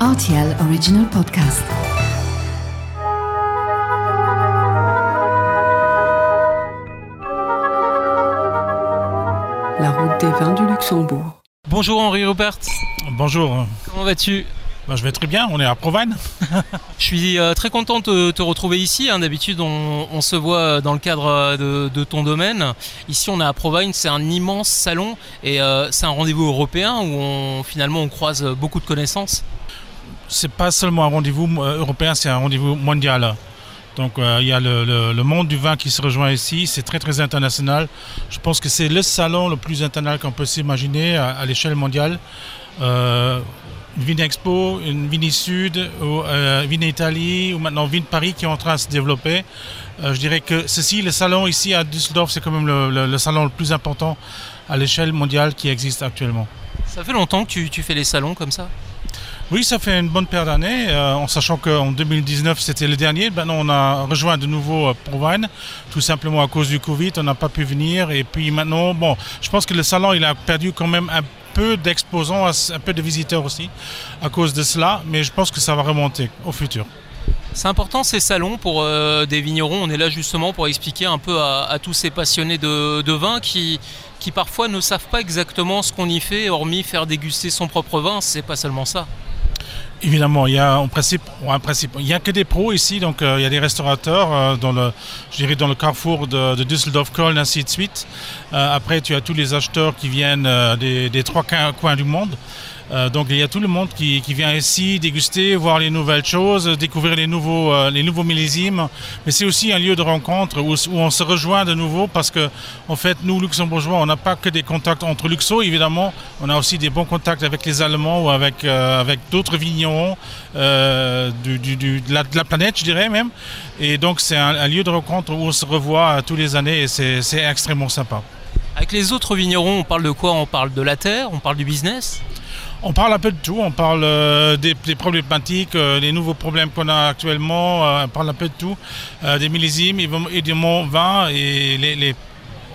RTL Original Podcast. La route des vins du Luxembourg. Bonjour Henri Rupert, Bonjour. comment vas-tu? Bah, je vais très bien, on est à Provence. Je suis euh, très content de te retrouver ici. hein. D'habitude, on, on se voit euh, dans le cadre euh, de, de ton domaine. Ici, on est à Provence, c'est un immense salon et euh, c'est un rendez-vous européen où on, finalement on croise beaucoup de connaissances. C'est pas seulement un rendez-vous euh, européen, c'est un rendez-vous mondial. Donc euh, il y a le, le- monde du vin qui se rejoint ici, c'est très très international. Je pense que c'est le salon le plus international qu'on peut s'imaginer à, l'échelle mondiale. Euh, une Vine Expo, une Vini Sud, ou, euh, Vine Italie, ou maintenant Vine Paris qui est en train de se développer. Euh, je dirais que ceci, le salon ici à Düsseldorf, c'est quand même le- salon le plus important à l'échelle mondiale qui existe actuellement. Ça fait longtemps que tu fais les salons comme ça? Oui, ça fait une bonne paire d'années, euh, en sachant qu'en 2019 c'était le dernier. Maintenant, on a rejoint de nouveau euh, tout simplement à cause du Covid, on n'a pas pu venir. Et puis maintenant, bon, je pense que le salon il a perdu quand même un peu d'exposants, un peu de visiteurs aussi, à cause de cela. Mais je pense que ça va remonter au futur. C'est important ces salons pour euh, des vignerons. On est là justement pour expliquer un peu à, à tous ces passionnés de, de vin qui, qui parfois ne savent pas exactement ce qu'on y fait, hormis faire déguster son propre vin. C'est pas seulement ça. Évidemment, il y a que des pros ici, donc euh, il y a des restaurateurs euh, dans le, dans le carrefour de, Düsseldorf, Köln, ainsi de suite. Euh, après, tu as tous les acheteurs qui viennent des, trois coins du monde. Euh, donc il y a tout le monde qui, vient ici déguster, voir les nouvelles choses, découvrir les nouveaux, euh, les nouveaux millésimes. Mais c'est aussi un lieu de rencontre où, on se rejoint de nouveau parce que en fait nous luxembourgeois on n'a pas que des contacts entre luxo évidemment, on a aussi des bons contacts avec les Allemands ou avec, euh, avec d'autres vignerons de, la, planète je dirais même. Et donc c'est un, un lieu de rencontre où on se revoit tous les années et c'est extrêmement sympa. Avec les autres vignerons, on parle de quoi? On parle de la terre, on parle du business? On parle un peu de tout, on parle euh, des, problématiques, euh, des nouveaux problèmes qu'on a actuellement, euh, on parle un peu de tout, euh, des millésimes, évidemment vin et les,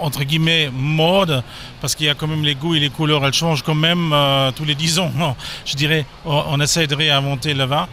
entre guillemets modes, parce qu'il y a quand même les goûts et les couleurs, elles changent quand même tous les 10 ans. Je dirais, on, essaie de réinventer le vin.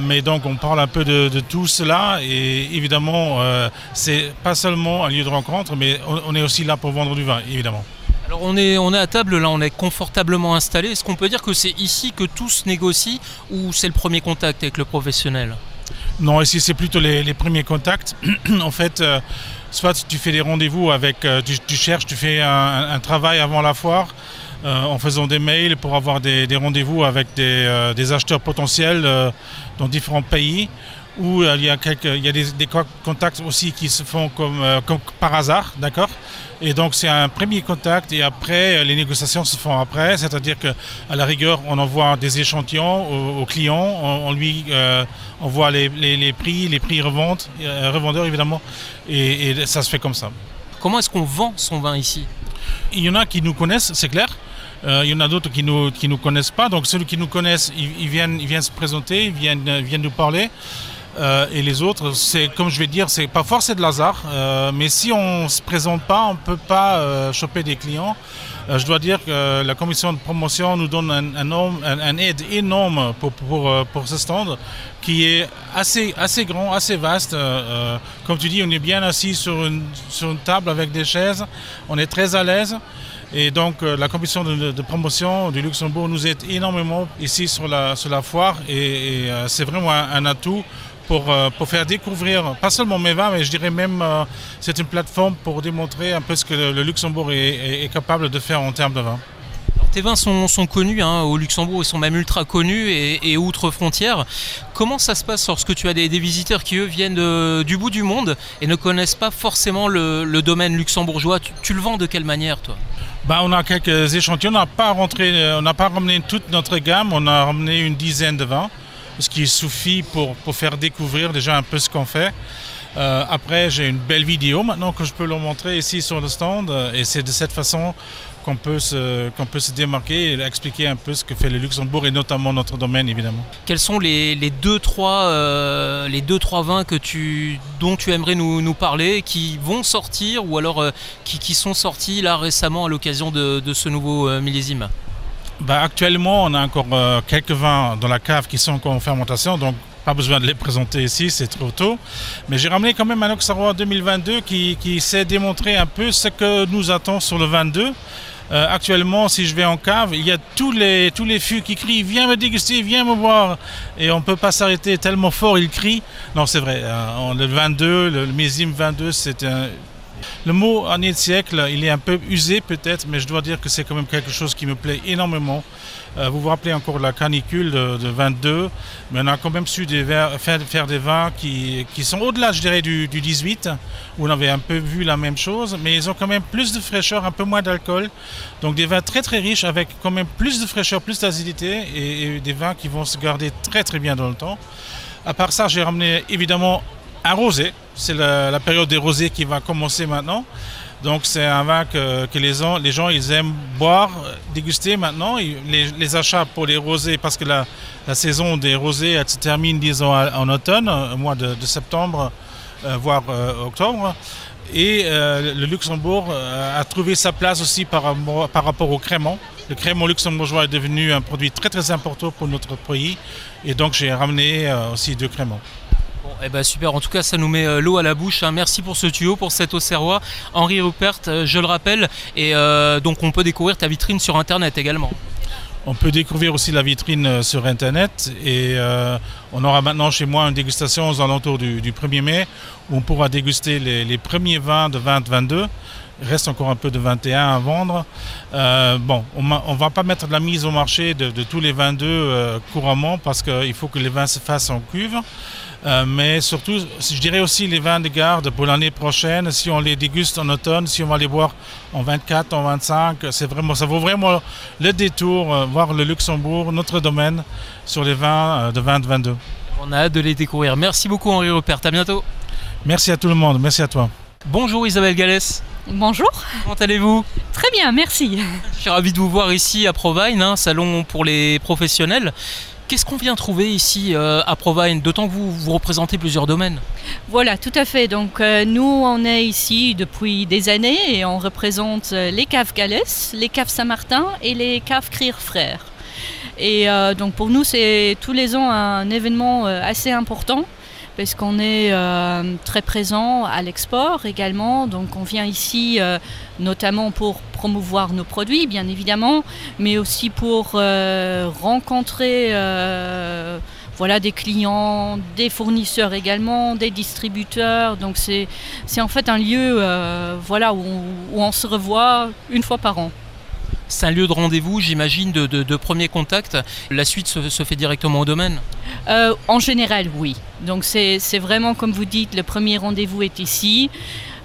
Mais donc on parle un peu de, tout cela et évidemment c'est pas seulement un lieu de rencontre mais on est aussi là pour vendre du vin évidemment. Alors on est, à table, là on est confortablement installé. Est-ce qu'on peut dire que c'est ici que tout se négocie ou c'est le premier contact avec le professionnel? Non, ici c'est plutôt les, premiers contacts. en fait, euh, soit tu fais des rendez-vous avec, euh, tu, cherches, tu fais un, travail avant la foire euh, en faisant des mails pour avoir des, rendez-vous avec des, acheteurs potentiels dans différents pays. Ou euh, il y a, quelques, il y a des, des co- contacts aussi qui se font comme, euh, comme par hasard, d'accord? Et donc c'est un premier contact et après euh, les négociations se font après, c'est-à-dire que à la rigueur on envoie des échantillons au, au client, on, on lui euh, envoie les, les- les prix, les prix revente, euh, revendeurs évidemment, et, et ça se fait comme ça. Comment est-ce qu'on vend son vin ici? Il y en a qui nous connaissent, c'est clair. Euh, il y en a d'autres qui nous qui nous connaissent pas. Donc ceux qui nous connaissent, ils, ils viennent ils viennent se présenter, ils viennent viennent nous parler. Euh, et les autres, c'est comme je vais dire, c'est c'est de hasard. euh, mais si on se présente pas, on peut pas euh, choper des clients. Euh, je dois dire que la commission de promotion nous donne un, aide énorme pour, pour, pour ce stand qui est assez, assez grand, assez vaste. Comme tu dis, on est bien assis sur une, sur une table avec des chaises. On est très à l'aise. Et donc la commission de, promotion du Luxembourg nous aide énormément ici sur la, sur la foire et, c'est vraiment un atout pour, euh, pour faire découvrir, pas seulement mes vins, mais je dirais même euh, c'est une plateforme pour démontrer un peu ce que le, Luxembourg est, capable de faire en termes de vin. Tes vins sont, sont connus hein, au Luxembourg, ils sont même ultra connus et, et outre frontières. Comment ça se passe lorsque tu as des, des visiteurs qui eux viennent de- du bout du monde et ne connaissent pas forcément le, le domaine luxembourgeois? Tu, tu le vends de quelle manière toi? Bah, on a quelques échantillons, on n'a pas, rentré, on n'a pas ramené toute notre gamme, on a ramené une dizaine de vins, ce qui suffit pour, pour faire découvrir déjà un peu ce qu'on fait. Euh, après, j'ai une belle vidéo maintenant que je peux leur montrer ici sur le stand euh, et c'est de cette façon qu'on peut, se, peut se démarquer et expliquer un peu ce que fait le Luxembourg et notamment notre domaine évidemment. Quels sont les, les deux trois euh, les deux trois vins que tu dont tu aimerais nous, nous parler qui vont sortir ou alors euh, qui, qui sont sortis là récemment à l'occasion de, de ce nouveau millésime? Bah, Actuellement, on a encore euh, quelques vins dans la cave qui sont encore en fermentation, donc pas besoin de les présenter ici, c'est trop tôt. Mais j'ai ramené quand même un Auxerrois 2022 qui, qui sait démontrer un peu ce que nous attend sur le 22. Euh, actuellement, si je vais en cave, il y a tous les, tous les fûts qui crient Viens me déguster, viens me voir. Et on ne peut pas s'arrêter tellement fort, ils crient. Non, c'est vrai. Euh, le 22, le, le millésime 22, c'est un le mot année de siècle, il est un peu usé peut-être, mais je dois dire que c'est quand même quelque chose qui me plaît énormément. Euh, vous vous rappelez encore la canicule de, 22, mais on a quand même su faire, des vins qui, sont au-delà, je dirais, du, 18, où on avait un peu vu la même chose, mais ils ont quand même plus de fraîcheur, un peu moins d'alcool. Donc des vins très très riches avec quand même plus de fraîcheur, plus d'acidité et, et des vins qui vont se garder très très bien dans le temps. À part ça, j'ai ramené évidemment un rosé. C'est la, période des rosés qui va commencer maintenant. Donc c'est un vin que, les, gens, les gens ils aiment boire, déguster maintenant. Les, achats pour les rosés, parce que la, saison des rosés elle se termine disons en automne, au mois de, septembre, euh, voire euh, octobre. Et euh, le Luxembourg a trouvé sa place aussi par, rapport au crément. Le crément luxembourgeois est devenu un produit très très important pour notre pays. Et donc j'ai ramené aussi deux créments. Eh ben super, en tout cas ça nous met euh, l'eau à la bouche. Hein. Merci pour ce tuyau, pour cet Auxerrois. Henri Rupert, euh, je le rappelle, et euh, donc on peut découvrir ta vitrine sur internet également. On peut découvrir aussi la vitrine sur Internet et on aura maintenant chez moi une dégustation aux alentours du, 1er mai où on pourra déguster les, premiers vins de 2022. Il reste encore un peu de 21 à vendre. bon, on ne va pas mettre de la mise au marché de, tous les 22 couramment parce qu'il faut que les vins se fassent en cuve. Euh, mais surtout, je dirais aussi les vins de garde pour l'année prochaine, si on les déguste en automne, si on va les boire en 24, en 25, c'est vraiment, ça vaut vraiment le détour, euh, voir le Luxembourg, notre domaine, sur les vins euh, de 2022. On a hâte de les découvrir. Merci beaucoup Henri Rupert, à bientôt. Merci à tout le monde, merci à toi. Bonjour Isabelle Gallès. Bonjour. Comment allez-vous? Très bien, merci. Je suis ravi de vous voir ici à Provine, un hein, salon pour les professionnels. Qu'est-ce qu'on vient trouver ici euh, à Provine, d'autant que vous, vous représentez plusieurs domaines Voilà, tout à fait. Donc euh, nous, on est ici depuis des années et on représente euh, les caves Galès, les caves Saint-Martin et les caves Crier Frères. Et donc pour nous, c'est tous les ans un événement assez important parce qu'on est euh, très présent à l'export également. Donc on vient ici euh, notamment pour promouvoir nos produits, bien évidemment, mais aussi pour euh, rencontrer voilà, des clients, des fournisseurs également, des distributeurs. Donc c'est en fait un lieu voilà, où on se revoit une fois par an. C'est un lieu de rendez-vous, j'imagine, de, premier contact. La suite se, fait directement au domaine euh, En général, oui. Donc c'est vraiment, comme vous dites, le premier rendez-vous est ici.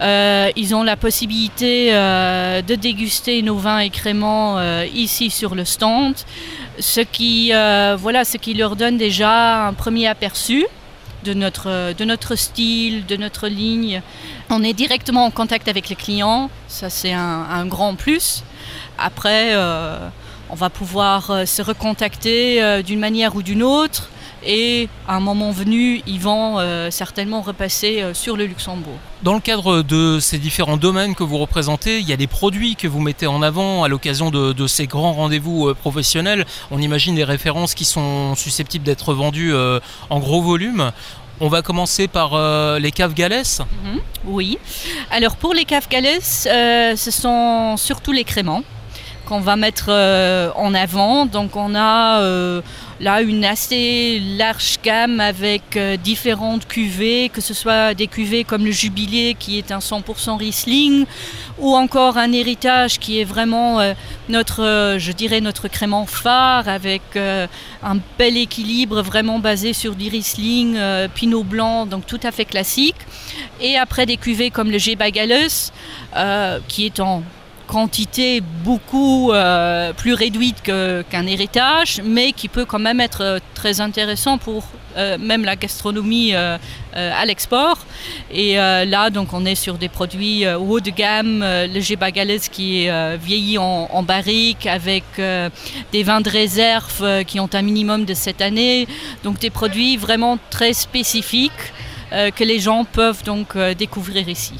Euh, ils ont la possibilité euh, de déguster nos vins et créments ici sur le stand, ce qui, voilà, ce qui leur donne déjà un premier aperçu de notre, de notre style, de notre ligne. On est directement en contact avec les clients, ça c'est un, grand plus. Après, euh, on va pouvoir euh, se recontacter euh, d'une manière ou d'une autre et à un moment venu, ils vont certainement repasser sur le Luxembourg. Dans le cadre de ces différents domaines que vous représentez, il y a des produits que vous mettez en avant à l'occasion de, ces grands rendez-vous professionnels. On imagine des références qui sont susceptibles d'être vendues en gros volume. On va commencer par les caves Galès. Mhm, oui. Alors pour les caves Galès, ce sont surtout les créments qu'on va mettre euh, en avant. Donc on a euh, là une assez large gamme avec euh, différentes cuvées, que ce soit des cuvées comme le Jubilé qui est un 100% Riesling, ou encore un héritage qui est vraiment notre, je dirais notre crément phare avec un bel équilibre vraiment basé sur du Riesling, Pinot Blanc, donc tout à fait classique. Et après des cuvées comme le G. qui est en quantité beaucoup euh, plus réduite qu'un héritage, mais qui peut quand même être euh, très intéressant pour euh, même la gastronomie à l'export. Et là, donc, on est sur des produits haut de gamme, le Gébagalès qui est vieilli en, barrique avec des vins de réserve qui ont un minimum de cette année. Donc, des produits vraiment très spécifiques que les gens peuvent donc découvrir ici.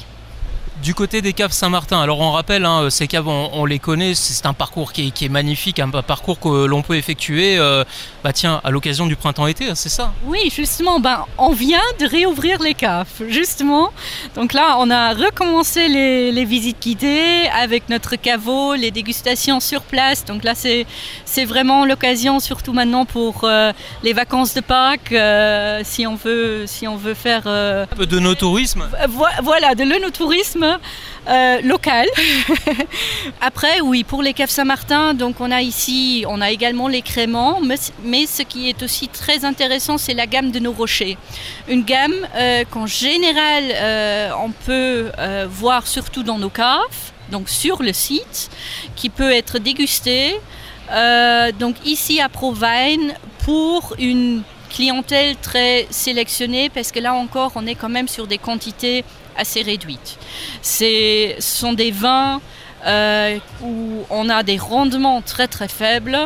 Du côté des caves Saint-Martin, alors on rappelle, hein, ces caves on, les connaît, c'est un parcours qui est, magnifique, un parcours que l'on peut effectuer euh, bah tiens, à l'occasion du printemps-été, hein, c'est ça? Oui, justement, ben, on vient de réouvrir les caves, justement. Donc là, on a recommencé les, visites guidées avec notre caveau, les dégustations sur place. Donc là, c'est vraiment l'occasion, surtout maintenant pour euh, les vacances de Pâques, euh, si, on veut, si on veut faire... un peu de no tourisme Voilà, de l'œnotourisme euh, local. Après, oui, pour les caves Saint-Martin, donc on a ici, on a également les créments, mais, ce qui est aussi très intéressant, c'est la gamme de nos rochers. Une gamme euh, qu'en général, euh, on peut voir surtout dans nos caves, donc sur le site, qui peut être dégustée. donc ici à Provine, pour une clientèle très sélectionnée, parce que là encore, on est quand même sur des quantités assez réduite. Ce sont des vins euh, où on a des rendements très très faibles,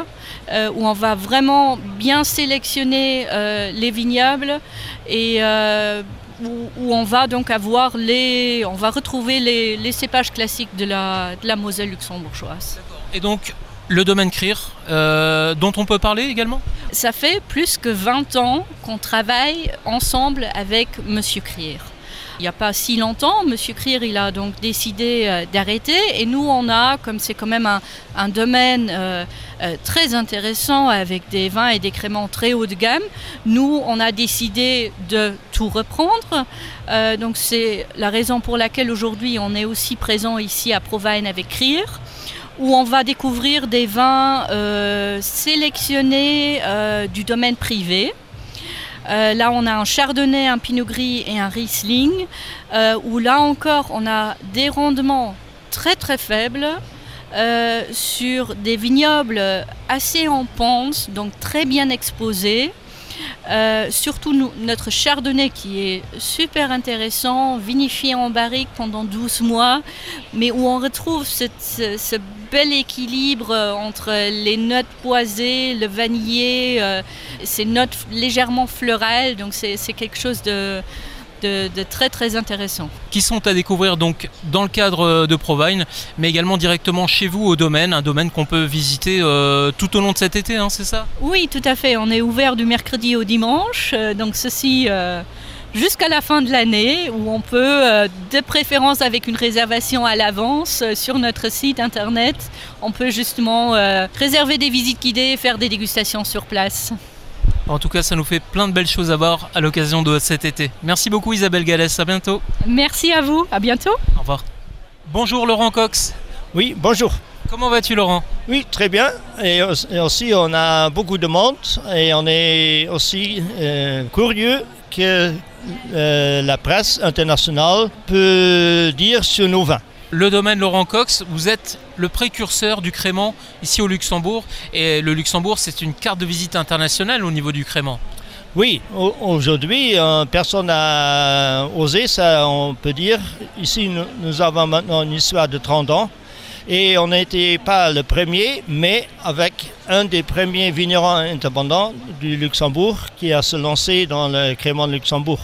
euh, où on va vraiment bien sélectionner euh, les vignobles et où, on va donc avoir les, on va retrouver les, cépages classiques de la, de la Moselle luxembourgeoise. Et donc le domaine CRIR, dont on peut parler également? Ça fait plus que 20 ans qu'on travaille ensemble avec Monsieur CRIR. Il n'y a pas si longtemps, M. Krier a donc décidé euh, d'arrêter et nous on a, comme c'est quand même un, domaine euh, euh, très intéressant avec des vins et des créments très haut de gamme, nous on a décidé de tout reprendre. donc c'est la raison pour laquelle aujourd'hui on est aussi présent ici à Provine avec Krier où on va découvrir des vins sélectionnés du domaine privé. Euh, là, on a un chardonnay, un pinot gris et un riesling, euh, où là encore, on a des rendements très très faibles. Euh, sur des vignobles assez en pente, donc très bien exposés. surtout notre chardonnay qui est super intéressant, vinifié en barrique pendant 12 mois, mais où on retrouve ce bel équilibre euh, entre les notes poisées, le vanillé, euh, ces notes légèrement fleurales. Donc c'est quelque chose de, de, très très intéressant. Qui sont à découvrir donc dans le cadre de Provine, mais également directement chez vous au domaine, un domaine qu'on peut visiter euh, tout au long de cet été, hein, c'est ça? Oui, tout à fait. On est ouvert du mercredi au dimanche, donc ceci jusqu'à la fin de l'année où on peut, euh, de préférence avec une réservation à l'avance euh, sur notre site internet, on peut justement euh, réserver des visites guidées et faire des dégustations sur place. En tout cas, ça nous fait plein de belles choses à voir à l'occasion de cet été. Merci beaucoup Isabelle Gallès, à bientôt. Merci à vous, à bientôt. Au revoir. Bonjour Laurent Cox. Oui, bonjour. Comment vas-tu Laurent? Oui, très bien. Et aussi, on a beaucoup de monde et on est aussi curieux que euh, la presse internationale peut dire sur nos vins. Le domaine Laurent Cox, vous êtes le précurseur du crément ici au Luxembourg. Et le Luxembourg, c'est une carte de visite internationale au niveau du crément. Oui, aujourd'hui, euh, personne n'a osé ça, on peut dire. Ici, nous, avons maintenant une histoire de 30 ans. Et on n'était pas le premier, mais avec un des premiers vignerons indépendants du Luxembourg qui a se lancé dans le crément de Luxembourg.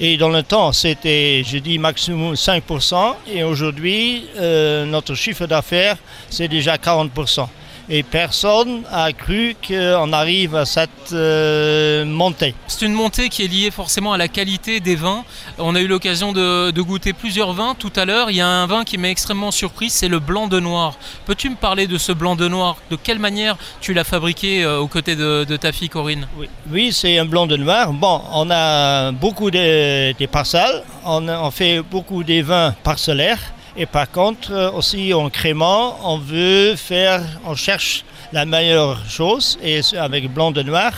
Et dans le temps, c'était, je dis, maximum 5%. Et aujourd'hui, euh, notre chiffre d'affaires, c'est déjà 40% et personne n'a cru qu'on arrive à cette euh, montée. C'est une montée qui est liée forcément à la qualité des vins. On a eu l'occasion de, goûter plusieurs vins tout à l'heure. Il y a un vin qui m'a extrêmement surpris, c'est le blanc de noir. Peux-tu me parler de ce blanc de noir? De quelle manière tu l'as fabriqué euh, aux côtés de, ta fille Corinne? Oui, c'est un blanc de noir. Bon, on a beaucoup de, parcelles, on, on fait beaucoup des vins parcellaires. Et par contre, euh, aussi en crément, on veut faire, on cherche la meilleure chose. Et avec blanc de noir,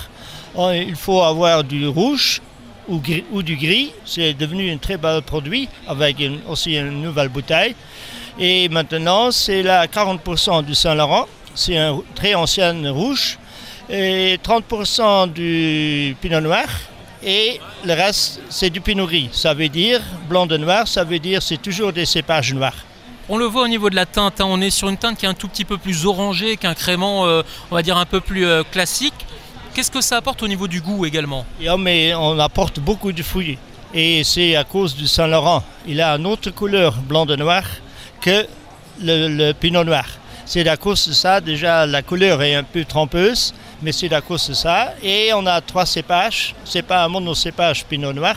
il faut avoir du rouge ou, du gris. C'est devenu un très bel produit avec aussi une nouvelle bouteille. Et maintenant, c'est la 40% du Saint-Laurent. C'est un très ancien rouge. Et 30% du Pinot Noir et le reste, c'est du pinot gris. Ça veut dire, blanc de noir, ça veut dire c'est toujours des cépages noirs. On le voit au niveau de la teinte, hein. on est sur une teinte qui est un tout petit peu plus orangée qu'un crément, euh, on va dire un peu plus euh, classique. Qu'est-ce que ça apporte au niveau du goût également? Mais On apporte beaucoup de fruits. Et c'est à cause du Saint-Laurent. Il a une autre couleur blanc de noir que le, le pinot noir. C'est à cause de ça, déjà la couleur est un peu trompeuse, mais c'est à cause de ça. Et on a trois cépages. C'est pas un monocépage pinot noir.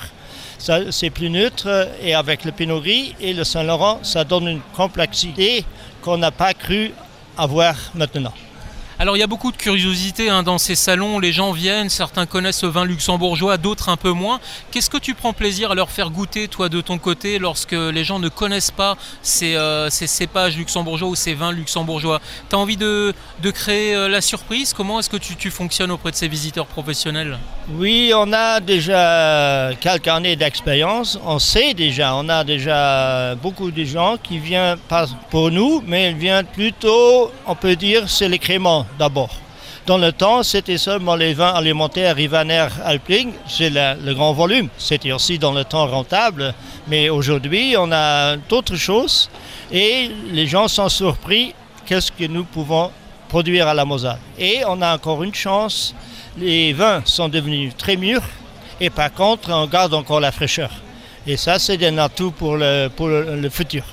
C'est plus neutre et avec le pinot gris et le Saint-Laurent, ça donne une complexité qu'on n'a pas cru avoir maintenant. Alors il y a beaucoup de curiosité hein, dans ces salons, les gens viennent, certains connaissent le vin luxembourgeois, d'autres un peu moins. Qu'est-ce que tu prends plaisir à leur faire goûter, toi, de ton côté, lorsque les gens ne connaissent pas ces, euh, cépages luxembourgeois ou ces vins luxembourgeois? Tu as envie de, créer euh, la surprise? Comment est-ce que tu, tu fonctionnes auprès de ces visiteurs professionnels? Oui, on a déjà quelques années d'expérience, on sait déjà, on a déjà beaucoup de gens qui viennent pas pour nous, mais ils viennent plutôt, on peut dire, c'est les d'abord. Dans le temps, c'était seulement les vins alimentaires Rivaner Alpling, c'est le grand volume. C'était aussi dans le temps rentable, mais aujourd'hui, on a d'autres choses et les gens sont surpris qu'est-ce que nous pouvons produire à la Moselle. Et on a encore une chance, les vins sont devenus très mûrs et par contre, on garde encore la fraîcheur. Et ça, c'est un atout pour pour le futur.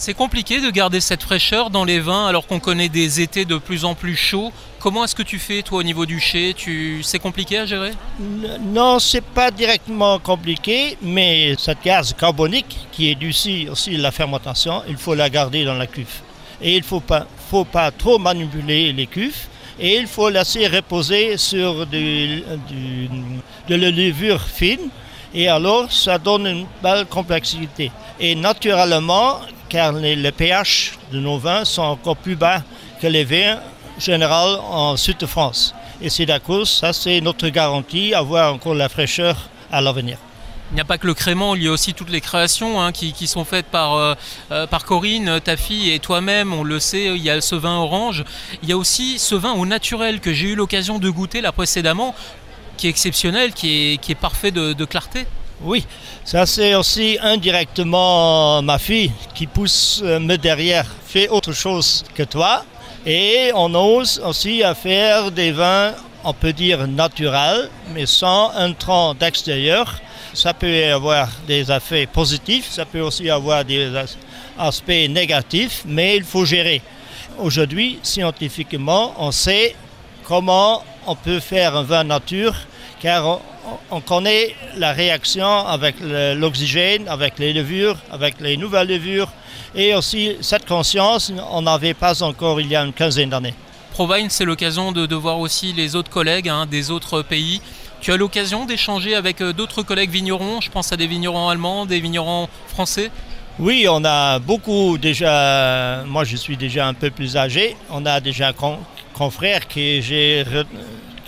C'est compliqué de garder cette fraîcheur dans les vins alors qu'on connaît des étés de plus en plus chauds. Comment est-ce que tu fais toi au niveau du chai. C'est compliqué à gérer? Non, c'est pas directement compliqué, mais cette gaz carbonique qui due aussi, la fermentation, il faut la garder dans la cuve. Et il ne faut pas, trop manipuler les cuves. Et il faut laisser reposer sur de la levure fine. Et alors, ça donne une belle complexité. Et naturellement, car les, le pH de nos vins sont encore plus bas que les vins généraux en sud de France. Et c'est d'accord, ça c'est notre garantie, avoir encore la fraîcheur à l'avenir. Il n'y a pas que le crément, il y a aussi toutes les créations hein, qui, qui sont faites par, euh, euh, par Corinne, ta fille et toi-même, on le sait, il y a ce vin orange. Il y a aussi ce vin au naturel que j'ai eu l'occasion de goûter là précédemment, qui est exceptionnel, qui est, qui est parfait de clarté. Oui, ça c'est aussi indirectement ma fille qui pousse euh, me derrière, fait autre chose que toi. Et on ose aussi à faire des vins, on peut dire naturels, mais sans un tronc d'extérieur. Ça peut avoir des effets positifs, ça peut aussi avoir des as- aspects négatifs, mais il faut gérer. Aujourd'hui, scientifiquement, on sait comment on peut faire un vin nature, car on connaît la réaction avec l'oxygène, avec les levures, avec les nouvelles levures, et aussi cette conscience, on n'avait pas encore il y a une quinzaine d'années. Provine, c'est l'occasion de, de voir aussi les autres collègues hein, des autres pays. Tu as l'occasion d'échanger avec euh, d'autres collègues vignerons, je pense à des vignerons allemands, des vignerons français. Oui, on a beaucoup déjà, moi je suis déjà un peu plus âgé, on a déjà un con- confrère que j'ai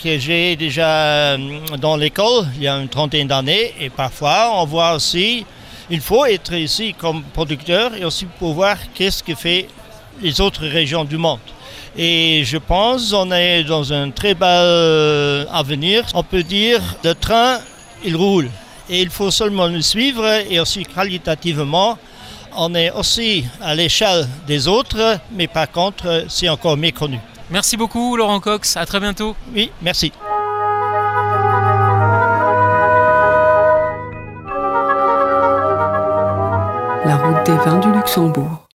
que j'ai déjà euh, dans l'école il y a une trentaine d'années et parfois on voit aussi, il faut être ici comme producteur et aussi pour voir qu'est-ce que fait les autres régions du monde. Et je pense on est dans un très bel euh, avenir. On peut dire le train, il roule. Et il faut seulement le suivre et aussi qualitativement. On est aussi à l'échelle des autres, mais par contre, c'est encore méconnu. Merci beaucoup Laurent Cox, à très bientôt. Oui, merci. La route des vins du Luxembourg.